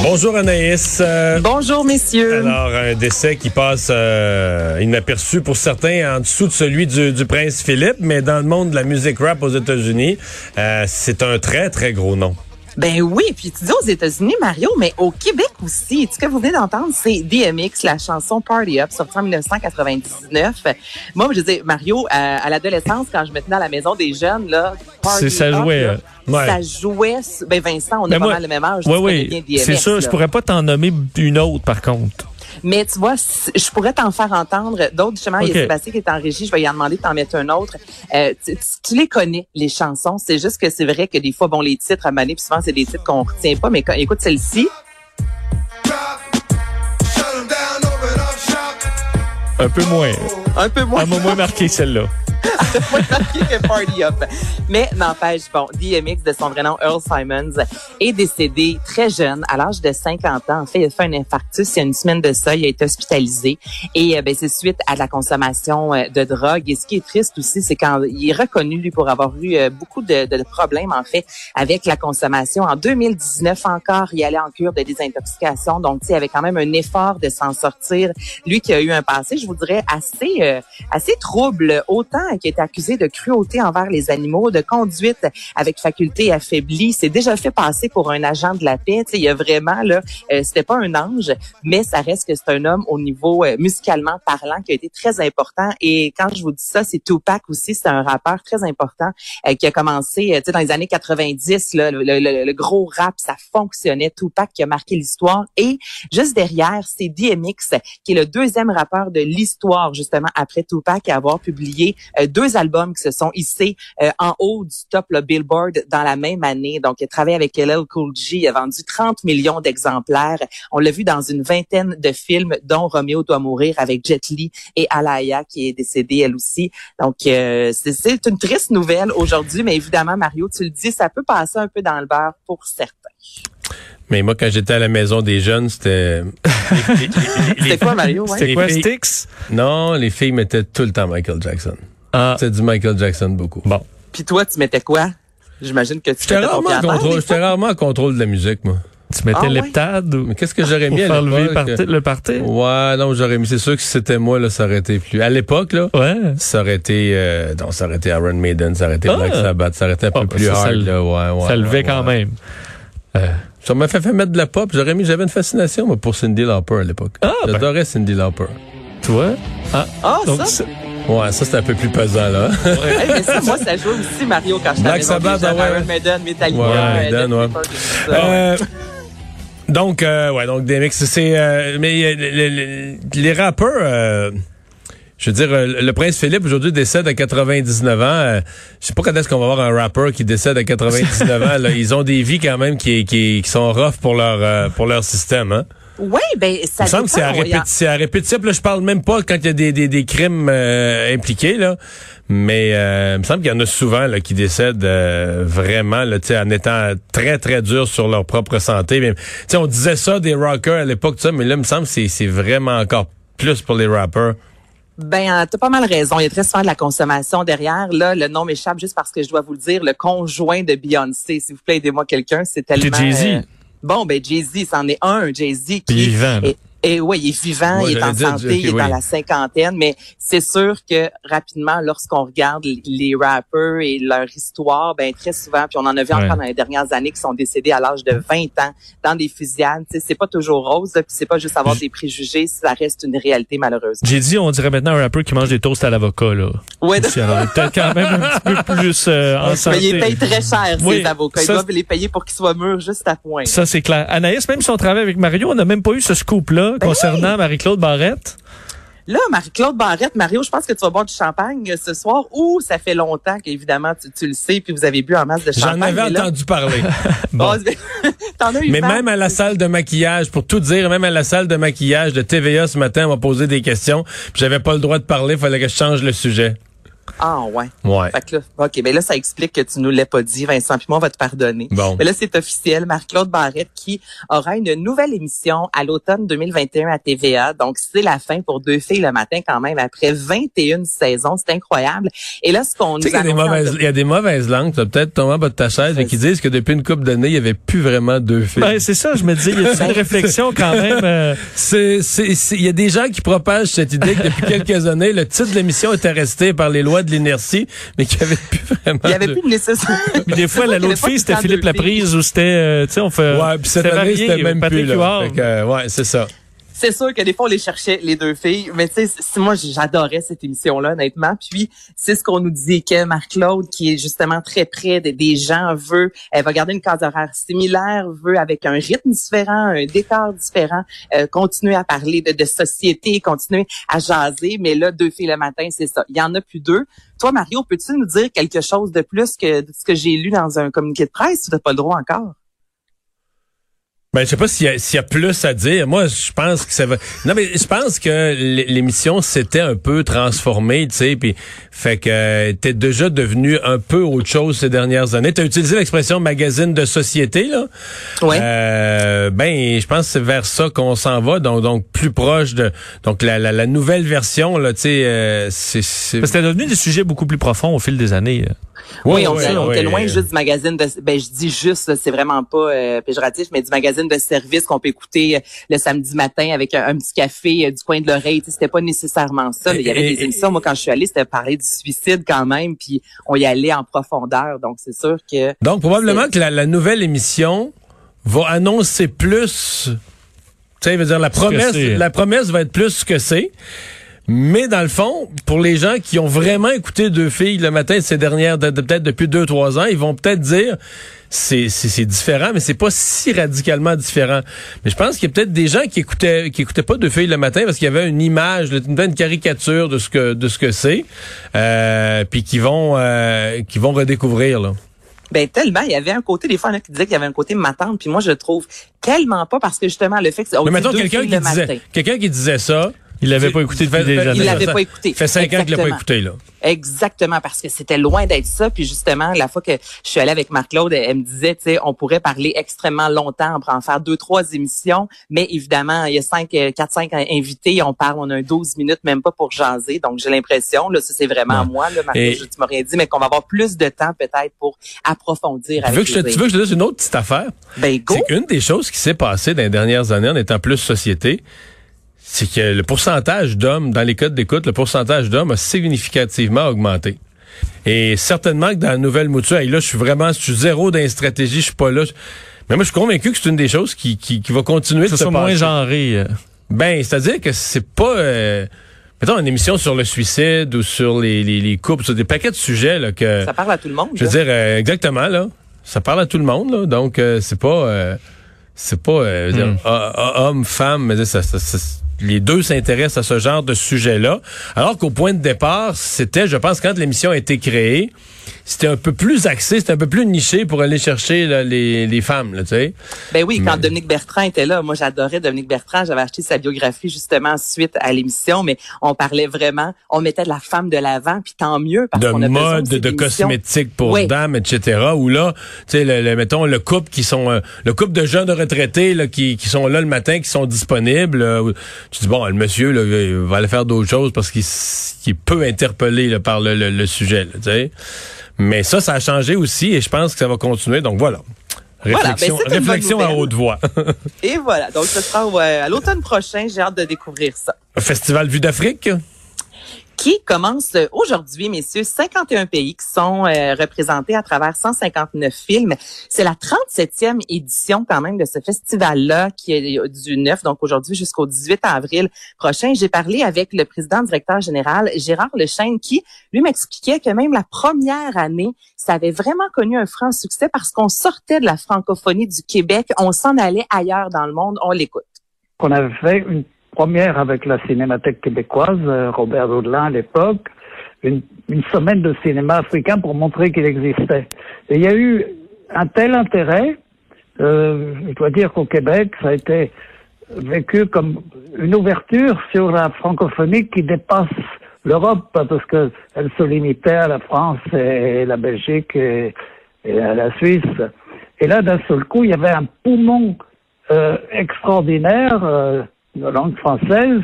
Bonjour Anaïs. Euh, Bonjour, messieurs. alors, un décès qui passe euh, inaperçu pour certains en dessous de celui du, du prince Philippe, mais dans le monde de la musique rap aux États-Unis, euh, c'est un très, très gros nom. Ben oui, puis tu dis aux États-Unis, Mario, mais au Québec aussi. Ce que vous venez d'entendre, c'est DMX, la chanson Party Up, sortie en 1999. Moi, je dis, Mario, à, à l'adolescence, quand je me tenais à la maison des jeunes, là, Party ça Up, jouait, là, ouais. Ça jouait. Ben Vincent, on a Mais pas moi- mal le même âge. Oui, oui. C'est sûr, là. je pourrais pas t'en nommer une autre, par contre. Mais tu vois, je pourrais t'en faire entendre d'autres. Justement, il y a Sébastien qui est en régie. Je vais lui en demander de t'en mettre un autre. Euh, tu, tu- tu les connais, les chansons. C'est juste que c'est vrai que des fois, bon, les titres à maner, puis souvent, c'est des titres qu'on retient pas. Mais quand, écoute celle-ci. Un peu moins. Un peu moins. Elle m'a moins marqué, celle-là. Mais n'empêche, bon, DMX, de son vrai nom Earl Simons, est décédé très jeune, à l'âge de 50 ans. En fait, il a fait un infarctus il y a une semaine de ça. Il a été hospitalisé. Et euh, ben, c'est suite à la consommation euh, de drogue. Et ce qui est triste aussi, c'est quand il est reconnu, lui, pour avoir eu euh, beaucoup de, de problèmes, en fait, avec la consommation. En 2019 encore, il allait en cure de désintoxication. Donc, il avait quand même un effort de s'en sortir. Lui qui a eu un passé, je vous dirais, assez, euh, assez trouble, autant qui est accusé de cruauté envers les animaux, de conduite avec faculté affaiblie, s'est déjà fait passer pour un agent de la paix. Tu sais, il y a vraiment là, euh, c'était pas un ange, mais ça reste que c'est un homme au niveau euh, musicalement parlant qui a été très important. Et quand je vous dis ça, c'est Tupac aussi, c'est un rappeur très important euh, qui a commencé, euh, tu sais, dans les années 90, là, le, le- le gros rap, ça fonctionnait. Tupac qui a marqué l'histoire. Et juste derrière, c'est DMX qui est le deuxième rappeur de l'histoire justement après Tupac à avoir publié euh, deux albums qui se sont hissés euh, en haut du top le Billboard dans la même année. Donc, il a travaillé avec LL Cool J, il a vendu 30 millions d'exemplaires. On l'a vu dans une vingtaine de films, dont Roméo doit mourir avec Jet Li et Alaya qui est décédée elle aussi. Donc, euh, c'est- c'est une triste nouvelle aujourd'hui, mais évidemment, Mario, tu le dis, ça peut passer un peu dans le beurre pour certains. Mais moi, quand j'étais à la maison des jeunes, c'était... C'était quoi, Mario? Ouais? Les quoi, filles- Styx? Non, les filles mettaient tout le temps Michael Jackson. Ah, C'est du Michael Jackson beaucoup. bon. Puis toi, tu mettais quoi? J'imagine que tu J'étais rarement, contrôle- j'étais rarement en contrôle de la musique, moi. Tu mettais Ah, ouais? l'heptade ou? Mais qu'est-ce que j'aurais mis à faire lever le l'époque? party? Le party? Ouais, non, j'aurais mis. C'est sûr que si c'était moi, là, ça aurait été plus. À l'époque, là, Ouais. ça aurait été, euh, non, ça aurait été Iron Maiden, ça aurait été Ah. Black Sabbath, ça aurait été un Ah, peu bah, plus ça, hard, le- là, ouais, ouais. ça levait ouais, quand ouais. même. Euh, Ça m'a fait, fait mettre de la pop. J'aurais mis, j'avais une fascination, moi, pour Cindy Lauper à l'époque. Ah, ben. J'adorais Cindy Lauper. tu vois? Ah, Ah, donc, ça? C'est- Ouais, ça, c'était un peu plus pesant, là. Mais ça, moi, ça joue aussi, Mario, quand je Black Sabbath, ouais. Iron Maiden, Metallica, Ouais, Maiden, ouais. Euh, donc, euh, ouais, donc DMX, c'est, euh, mais euh, le- le- les rappeurs, je veux dire, le prince Philippe aujourd'hui décède à 99 ans. Euh, je sais pas quand est-ce qu'on va avoir un rappeur qui décède à 99 ans. Là. Ils ont des vies quand même qui, qui, qui sont rough pour leur euh, pour leur système. Hein. Oui, ben ça Il me semble que c'est à, dépend. Il y a- répéti- c'est à répétitif. Là, je parle même pas quand il y a des, des, des crimes euh, impliqués, là. Mais euh, il me semble qu'il y en a souvent là, qui décèdent euh, vraiment là, tu sais, en étant très, très durs sur leur propre santé. Mais, tu sais, on disait ça des rockers à l'époque, mais là, il me semble que c'est, c'est vraiment encore plus pour les rappers. Ben, euh, t'as pas mal raison. Il y a très souvent de la consommation derrière. Là, le nom m'échappe juste parce que je dois vous le dire. Le conjoint de Beyoncé, s'il vous plaît, aidez-moi quelqu'un. C'est tellement. Jay-Z. Bon, ben Jay-Z, c'en est un, Jay-Z qui Puis vivant, là. est- Et oui, il est vivant, Moi, il est en santé, il est oui. dans la cinquantaine, mais c'est sûr que rapidement, lorsqu'on regarde les- rappers et leur histoire, ben très souvent, puis on en a vu Ouais. encore dans les dernières années qui sont décédés à l'âge de 20 ans dans des fusillades. Tu sais, c'est pas toujours rose, là, puis c'est pas juste avoir des préjugés, ça reste une réalité malheureuse. J'ai dit, on dirait maintenant un rappeur qui mange des toasts à l'avocat, là. Ouais, il peut-être quand même un petit peu plus euh, en mais santé. ils payent très cher, ces Oui, avocats. Ils ça, doivent les payer pour qu'ils soient mûrs juste à point. Ça, c'est clair. Anaïs, même si on travaille avec Mario, on n'a même pas eu ce Ben concernant Marie-Claude Barrette. Là, Marie-Claude Barrette, Mario, je pense que tu vas boire du champagne ce soir ou ça fait longtemps qu'évidemment tu, tu le sais puis vous avez bu en masse de champagne. J'en avais là- entendu parler. Bon. T'en as eu Mais même à la salle de maquillage, pour tout dire, même à la salle de maquillage de TVA ce matin, on m'a posé des questions. J'avais pas le droit de parler, fallait que je change le sujet. Ah ouais. Ouais. Fait que là, OK, ben là, ça explique que tu nous l'as pas dit, Vincent, puis moi, on va te pardonner. Bon. Mais là, c'est officiel. Marc-Claude Barrette qui aura une nouvelle émission à l'automne 2021 à TVA. Donc, c'est la fin pour Deux filles le matin quand même, après 21 saisons. C'est incroyable. Et là, ce qu'on nous qu'il y a des mauvaises, il y a des mauvaises langues, tu peut-être tomber en bas de ta chaise, mais qui disent que depuis une couple d'années, il y avait plus vraiment deux filles. Ben, c'est ça, je me disais, il y a une réflexion quand même. euh, C'est, c'est, c'est- il y a des gens qui propagent cette idée que depuis quelques années, le titre de l'émission était resté par les lois de l'inertie, mais qu'il n'y avait plus vraiment. Il y avait de- plus de nécessaire. Puis des fois, la l'autre fille, c'était Philippe. Laprise ou c'était, euh, tu sais, on fait. Ouais, puis cette année, c'était même plus, là. Que, ouais, c'est ça. C'est sûr que des fois, on les cherchait, les deux filles. Mais tu sais, moi, j'adorais cette émission-là, honnêtement. Puis, c'est ce qu'on nous dit que Marc-Claude, qui est justement très près de- des gens, veut, elle va garder une case horaire similaire, veut, avec un rythme différent, un décor différent, euh, continuer à parler de, société, continuer à jaser. Mais là, deux filles le matin, c'est ça. Il y en a plus deux. Toi, Mario, peux-tu nous dire quelque chose de plus que ce que j'ai lu dans un communiqué de presse? Tu n'as pas le droit encore. Ben, je sais pas s'il y, a- s'il y a plus à dire. Moi, je pense que ça va. Non, mais je pense que l'émission s'était un peu transformée, tu sais, puis fait que euh, t'es déjà devenu un peu autre chose ces dernières années. T'as utilisé l'expression magazine de société, là? Ouais. Euh, ben, je pense que c'est vers ça qu'on s'en va, donc donc plus proche de donc la, la, la nouvelle version, là, tu sais, euh, c'est c'est. Parce que C'était devenu des sujets beaucoup plus profonds au fil des années. Oui, on, était- on ouais. était loin juste du magazine de ben je dis juste c'est vraiment pas euh, péjoratif mais du magazine de service qu'on peut écouter euh, le samedi matin avec un, un petit café euh, du coin de l'oreille, c'était pas nécessairement ça, mais il y avait des émissions moi quand je suis allée, c'était parler du suicide quand même puis on y allait en profondeur donc c'est sûr que Donc, probablement que la, la nouvelle émission va annoncer plus. Tu sais, veut dire, la promesse, la promesse va être plus ce que c'est. Mais dans le fond, pour les gens qui ont vraiment écouté deux filles le matin de ces dernières, de- de- peut-être depuis deux, trois ans, ils vont peut-être dire c'est c'est c'est différent, mais c'est pas si radicalement différent. Mais je pense qu'il y a peut-être des gens qui écoutaient qui écoutaient pas deux filles le matin parce qu'il y avait une image, une, une caricature de ce que de ce que c'est, euh, puis qui vont euh, qui vont redécouvrir là. Ben tellement, il y avait un côté des fois il y en a qui disaient qu'il y avait un côté matante, puis moi je le trouve tellement pas parce que justement le fait que on Mais mettons quelqu'un qui disait, matin. quelqu'un qui disait ça. Il l'avait pas écouté depuis des années. Il l'avait pas écouté. Fait cinq ans qu'il l'a pas écouté, là. Exactement, parce que c'était loin d'être ça. Puis justement, la fois que je suis allée avec Marc-Claude, elle me disait, tu sais, on pourrait parler extrêmement longtemps, on pourrait en faire deux, trois émissions, mais évidemment, il y a cinq, euh, quatre, cinq invités, on parle, on a un 12 minutes, même pas pour jaser. Donc, j'ai l'impression, là, ça c'est vraiment Ouais. moi, là, Et- je- tu m'as rien dit, mais qu'on va avoir plus de temps peut-être pour approfondir. Tu avec veux, que je te, tu veux que je te dise une autre petite affaire? Ben, go! C'est qu'une des choses qui s'est passée dans les dernières années en étant plus société, c'est que le pourcentage d'hommes, dans les codes d'écoute, le pourcentage d'hommes a significativement augmenté. Et certainement que dans la nouvelle mouture, et là, je suis vraiment, je suis zéro dans les stratégies, je suis pas là. Mais moi, je suis convaincu que c'est une des choses qui, qui, qui va continuer Que de se soit moins passer. genré. euh. Ben, c'est-à-dire que c'est pas... euh, mettons, une émission sur le suicide ou sur les, les, les couples, sur des paquets de sujets là, que... Ça parle à tout le monde. Je veux là. dire, euh, exactement, là. Ça parle à tout le monde, là. Donc, euh, c'est pas... euh, c'est pas... euh, je veux dire, Hmm. homme, femme, mais ça, ça- ça- les deux s'intéressent à ce genre de sujet-là. Alors qu'au point de départ, c'était, je pense, quand l'émission a été créée, c'était un peu plus axé, c'était un peu plus niché pour aller chercher là, les, les femmes, tu sais. Ben oui, quand Mais- Dominique Bertrand était là, moi j'adorais Dominique Bertrand, j'avais acheté sa biographie justement suite à l'émission, mais on parlait vraiment, on mettait de la femme de l'avant, puis tant mieux parce de qu'on a mode, de d'émissions. cosmétiques pour Oui. dames, etc. Où là, tu sais, le, le- mettons le couple qui sont, euh, le couple de jeunes retraités là, qui, qui sont là le matin, qui sont disponibles. euh, tu dis bon, le monsieur là, il va aller faire d'autres choses parce qu'il s- qu'il est peu interpellé là, par le, le- le sujet. tu sais. Mais ça, ça a changé aussi et je pense que ça va continuer. Donc voilà. Réflexion, ben, bonne réflexion à haute voix. Et voilà, donc ce sera à l'automne prochain. J'ai hâte de découvrir ça. Festival Vue d'Afrique? Qui commence euh, aujourd'hui, messieurs. 51 pays qui sont euh, représentés à travers 159 films. C'est la 37e édition quand même de ce festival-là qui est euh, du 9, donc aujourd'hui jusqu'au 18 avril prochain. J'ai parlé avec le président directeur général Gérard Lechêne qui, lui, m'expliquait que même la première année, ça avait vraiment connu un franc succès parce qu'on sortait de la francophonie du Québec, on s'en allait ailleurs dans le monde. On l'écoute. qu'on avait une première avec la Cinémathèque québécoise, euh, Robert Rodelin à l'époque, une, une semaine de cinéma africain pour montrer qu'il existait. Et il y a eu un tel intérêt, euh, je dois dire qu'au Québec, ça a été vécu comme une ouverture sur la francophonie qui dépasse l'Europe parce que elle se limitait à la France et la Belgique et, et à la Suisse. Et là, d'un seul coup, il y avait un poumon euh, extraordinaire euh, de langue française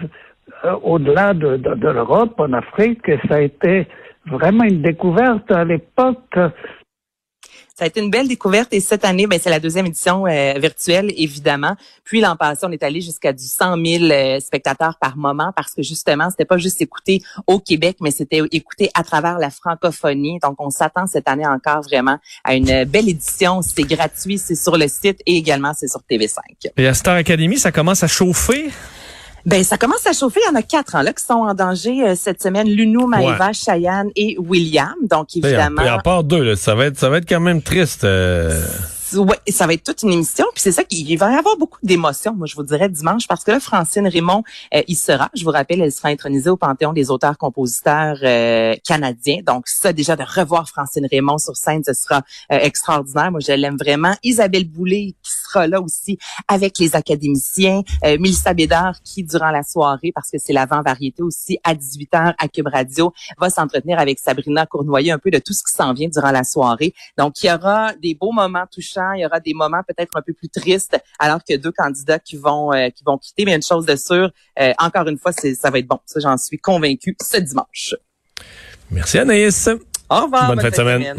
euh, au-delà de, de, de l'Europe, en Afrique. Et ça a été vraiment une découverte à l'époque. Ça a été une belle découverte et cette année, ben, c'est la deuxième édition euh, virtuelle, évidemment. Puis l'an passé, on est allé jusqu'à du 100 000 euh, spectateurs par moment parce que justement, c'était pas juste écouté au Québec, mais c'était écouté à travers la francophonie. Donc, on s'attend cette année encore vraiment à une belle édition. C'est gratuit, c'est sur le site et également c'est sur TV5. Et à Star Academy, ça commence à chauffer? Ben, ça commence à chauffer. Il y en a quatre hein, là qui sont en danger euh, cette semaine. Lunou, Maëva, Ouais. Cheyenne et William. Donc, Et en, évidemment. et en part deux, là, ça va être, ça va être quand même triste. euh. Ouais, ça va être toute une émission. Puis c'est ça qu'il va y avoir beaucoup d'émotions, moi je vous dirais dimanche, parce que là, Francine Raymond, euh, il sera, je vous rappelle, elle sera intronisée au Panthéon des auteurs-compositeurs euh, canadiens. Donc ça, déjà, de revoir Francine Raymond sur scène, ce sera euh, extraordinaire. Moi, je l'aime vraiment. Isabelle Boulay, qui sera là aussi avec les académiciens. Euh, Mélissa Bédard, qui, durant la soirée, parce que c'est l'avant-variété aussi, à 18h à Cube Radio, va s'entretenir avec Sabrina Cournoyer un peu de tout ce qui s'en vient durant la soirée. Donc, il y aura des beaux moments touchants, il y aura des moments peut-être un peu plus tristes, alors que deux candidats qui vont euh, qui vont quitter. Mais une chose de sûre, euh, encore une fois, c'est ça va être bon. Ça, j'en suis convaincue ce dimanche. Merci Anaïs. Au revoir. Bonne fin de semaine.